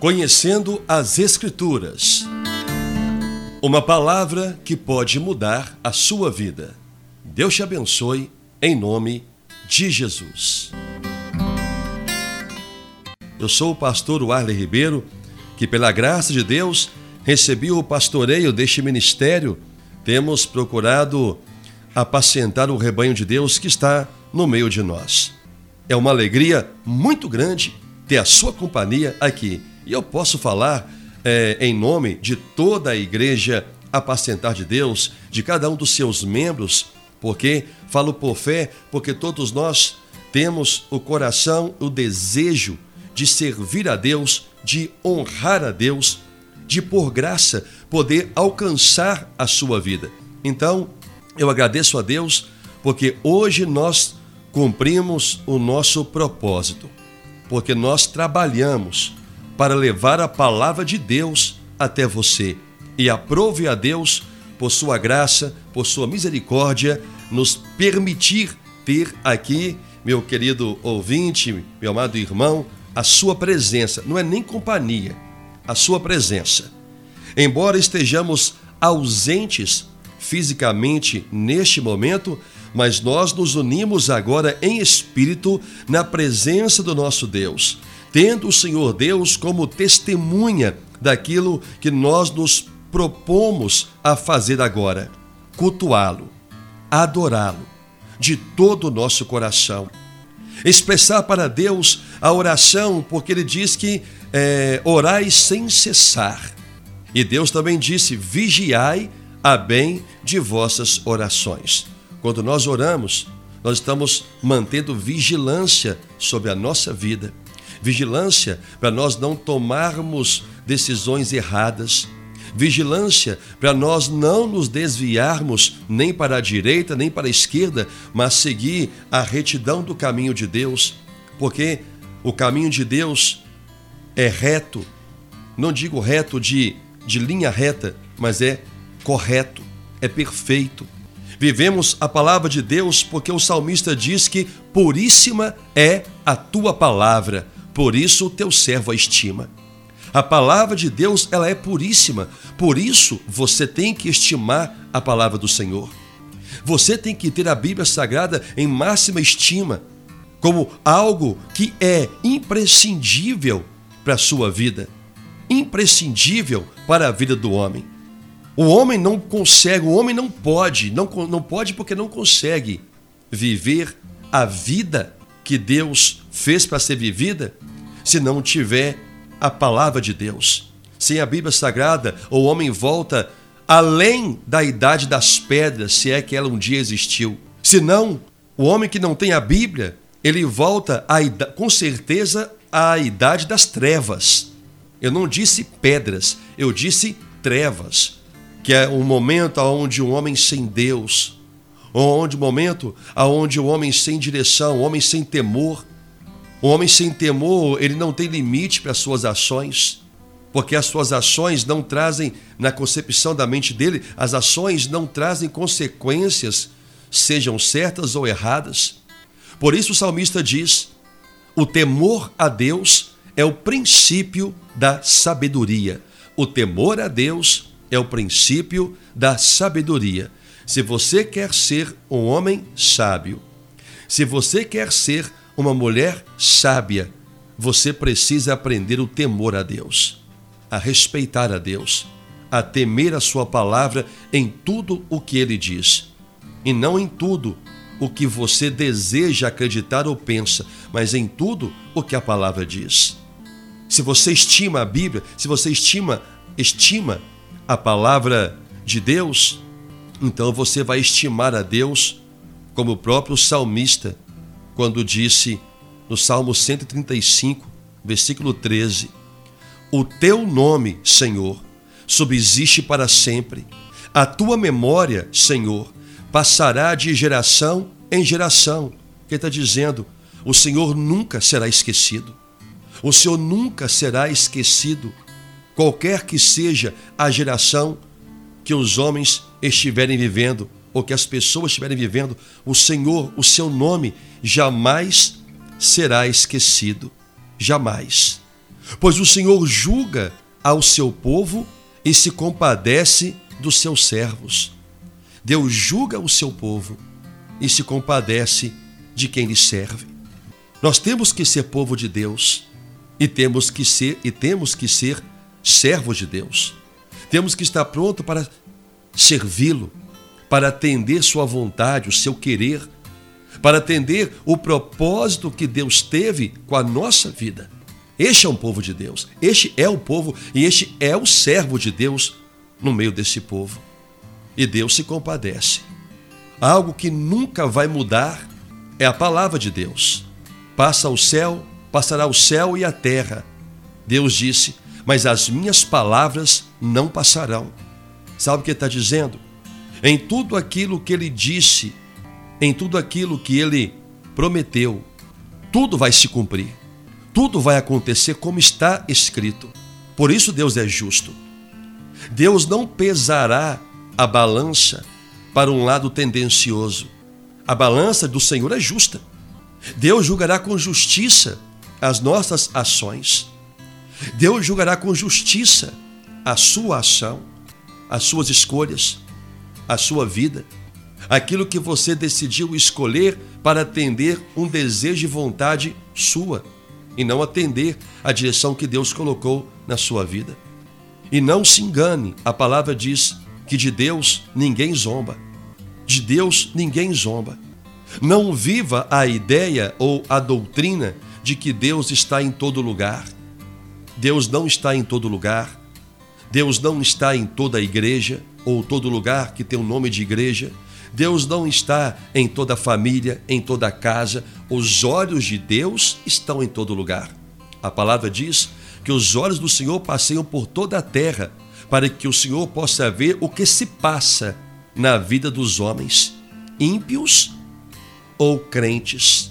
Conhecendo as Escrituras. Uma palavra que pode mudar a sua vida. Deus te abençoe em nome de Jesus. Eu sou o pastor Warley Ribeiro, que pela graça de Deus recebi o pastoreio deste ministério. Temos procurado apacentar o rebanho de Deus que está no meio de nós. É uma alegria muito grande ter a sua companhia aqui e eu posso falar é, em nome de toda a igreja apacentar de Deus, de cada um dos seus membros, porque falo por fé, porque todos nós temos o coração, o desejo de servir a Deus, de honrar a Deus, de por graça poder alcançar a sua vida. Então, eu agradeço a Deus porque hoje nós cumprimos o nosso propósito, porque nós trabalhamos para levar a palavra de Deus até você. E aprove a Deus, por sua graça, por sua misericórdia, nos permitir ter aqui, meu querido ouvinte, meu amado irmão, a sua presença. Não é nem companhia, a sua presença. Embora estejamos ausentes fisicamente neste momento, mas nós nos unimos agora em espírito na presença do nosso Deus tendo o Senhor Deus como testemunha daquilo que nós nos propomos a fazer agora: cultuá-lo, adorá-lo de todo o nosso coração. Expressar para Deus a oração, porque Ele diz que é, orai sem cessar. E Deus também disse: vigiai a bem de vossas orações. Quando nós oramos, nós estamos mantendo vigilância sobre a nossa vida vigilância para nós não tomarmos decisões erradas, vigilância para nós não nos desviarmos nem para a direita nem para a esquerda, mas seguir a retidão do caminho de Deus, porque o caminho de Deus é reto, não digo reto de, de linha reta, mas é correto, é perfeito. Vivemos a palavra de Deus porque o salmista diz que puríssima é a tua palavra por isso o teu servo a estima. A palavra de Deus, ela é puríssima. Por isso você tem que estimar a palavra do Senhor. Você tem que ter a Bíblia Sagrada em máxima estima, como algo que é imprescindível para a sua vida, imprescindível para a vida do homem. O homem não consegue, o homem não pode, não, não pode porque não consegue viver a vida que Deus fez para ser vivida se não tiver a palavra de Deus. Sem a Bíblia Sagrada, o homem volta além da idade das pedras, se é que ela um dia existiu. Senão, o homem que não tem a Bíblia, ele volta com certeza à idade das trevas. Eu não disse pedras, eu disse trevas, que é um momento onde um homem sem Deus, onde momento aonde o homem sem direção, o homem sem temor, o homem sem temor, ele não tem limite para as suas ações, porque as suas ações não trazem na concepção da mente dele, as ações não trazem consequências, sejam certas ou erradas. Por isso o salmista diz: "O temor a Deus é o princípio da sabedoria. O temor a Deus é o princípio da sabedoria." Se você quer ser um homem sábio, se você quer ser uma mulher sábia, você precisa aprender o temor a Deus, a respeitar a Deus, a temer a Sua palavra em tudo o que Ele diz, e não em tudo o que você deseja acreditar ou pensa, mas em tudo o que a palavra diz. Se você estima a Bíblia, se você estima, estima a palavra de Deus, então você vai estimar a Deus como o próprio salmista, quando disse no Salmo 135, versículo 13: O teu nome, Senhor, subsiste para sempre. A tua memória, Senhor, passará de geração em geração. Ele está dizendo: o Senhor nunca será esquecido. O Senhor nunca será esquecido, qualquer que seja a geração que os homens estiverem vivendo ou que as pessoas estiverem vivendo, o Senhor, o seu nome jamais será esquecido. Jamais. pois o Senhor julga ao seu povo e se compadece dos seus servos. Deus julga o seu povo e se compadece de quem lhe serve. Nós temos que ser povo de Deus e temos que ser e temos que ser servos de Deus. Temos que estar pronto para servi-lo, para atender sua vontade, o seu querer, para atender o propósito que Deus teve com a nossa vida. Este é um povo de Deus, este é o povo e este é o servo de Deus no meio desse povo. E Deus se compadece. Algo que nunca vai mudar é a palavra de Deus. Passa o céu, passará o céu e a terra. Deus disse: Mas as minhas palavras não passarão. Sabe o que está dizendo? Em tudo aquilo que ele disse, em tudo aquilo que ele prometeu, tudo vai se cumprir. Tudo vai acontecer como está escrito. Por isso Deus é justo. Deus não pesará a balança para um lado tendencioso. A balança do Senhor é justa. Deus julgará com justiça as nossas ações. Deus julgará com justiça a sua ação, as suas escolhas, a sua vida, aquilo que você decidiu escolher para atender um desejo e vontade sua e não atender a direção que Deus colocou na sua vida. E não se engane, a palavra diz que de Deus ninguém zomba. De Deus ninguém zomba. Não viva a ideia ou a doutrina de que Deus está em todo lugar. Deus não está em todo lugar. Deus não está em toda a igreja ou todo lugar que tem o nome de igreja. Deus não está em toda a família, em toda a casa. Os olhos de Deus estão em todo lugar. A palavra diz que os olhos do Senhor passeiam por toda a terra para que o Senhor possa ver o que se passa na vida dos homens, ímpios ou crentes,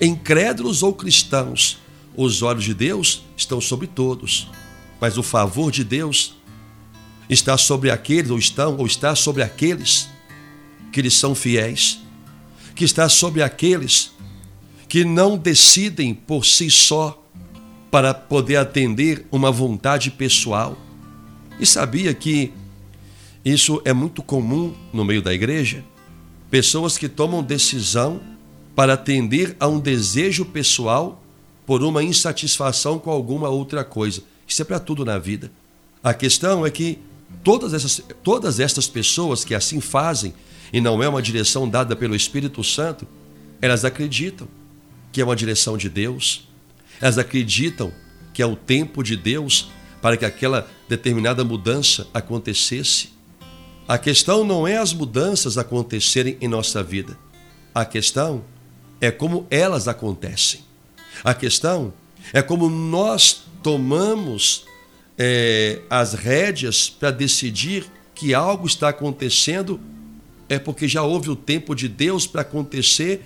incrédulos ou cristãos. Os olhos de Deus estão sobre todos, mas o favor de Deus está sobre aqueles, ou estão, ou está sobre aqueles que lhes são fiéis, que está sobre aqueles que não decidem por si só para poder atender uma vontade pessoal e sabia que isso é muito comum no meio da igreja? Pessoas que tomam decisão para atender a um desejo pessoal por uma insatisfação com alguma outra coisa. Isso é para tudo na vida. A questão é que todas essas, todas estas pessoas que assim fazem, e não é uma direção dada pelo Espírito Santo, elas acreditam que é uma direção de Deus, elas acreditam que é o tempo de Deus para que aquela determinada mudança acontecesse. A questão não é as mudanças acontecerem em nossa vida. A questão é como elas acontecem. A questão é como nós tomamos é, as rédeas para decidir que algo está acontecendo, é porque já houve o tempo de Deus para acontecer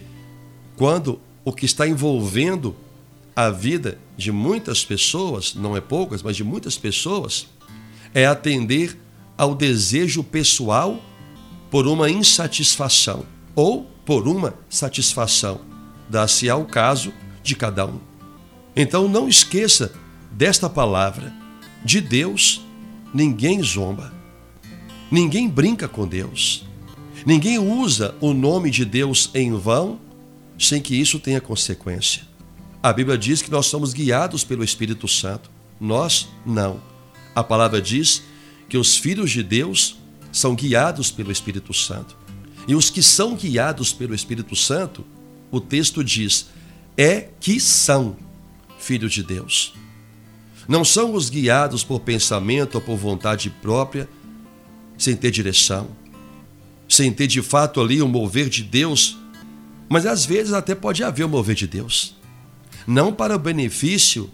quando o que está envolvendo a vida de muitas pessoas, não é poucas, mas de muitas pessoas, é atender ao desejo pessoal por uma insatisfação ou por uma satisfação. Dá-se ao caso de cada um. Então não esqueça desta palavra. De Deus ninguém zomba. Ninguém brinca com Deus. Ninguém usa o nome de Deus em vão sem que isso tenha consequência. A Bíblia diz que nós somos guiados pelo Espírito Santo. Nós não. A palavra diz que os filhos de Deus são guiados pelo Espírito Santo. E os que são guiados pelo Espírito Santo, o texto diz, é que são filhos de Deus. Não são os guiados por pensamento ou por vontade própria, sem ter direção, sem ter de fato ali o um mover de Deus, mas às vezes até pode haver o um mover de Deus não para o benefício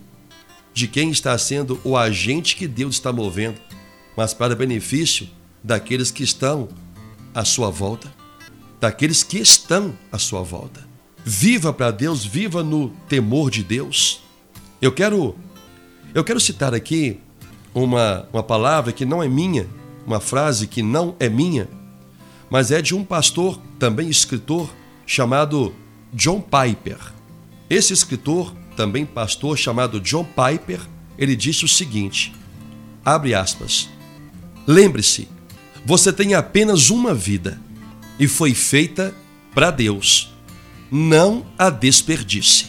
de quem está sendo o agente que Deus está movendo, mas para o benefício daqueles que estão à sua volta, daqueles que estão à sua volta. Viva para Deus, viva no temor de Deus. Eu quero eu quero citar aqui uma, uma palavra que não é minha, uma frase que não é minha, mas é de um pastor, também escritor, chamado John Piper. Esse escritor, também pastor chamado John Piper, ele disse o seguinte: abre aspas. Lembre-se, você tem apenas uma vida e foi feita para Deus. Não a desperdice.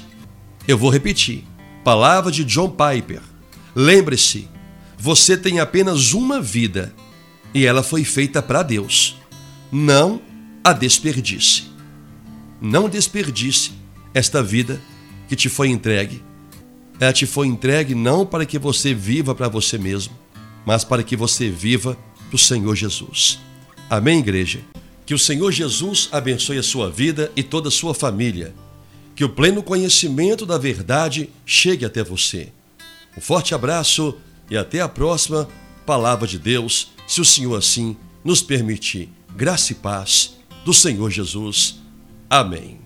Eu vou repetir. Palavra de John Piper. Lembre-se, você tem apenas uma vida e ela foi feita para Deus. Não a desperdice. Não desperdice esta vida que te foi entregue. Ela te foi entregue não para que você viva para você mesmo, mas para que você viva para o Senhor Jesus. Amém, igreja? Que o Senhor Jesus abençoe a sua vida e toda a sua família. Que o pleno conhecimento da verdade chegue até você. Um forte abraço e até a próxima palavra de Deus, se o Senhor assim nos permitir. Graça e paz do Senhor Jesus. Amém.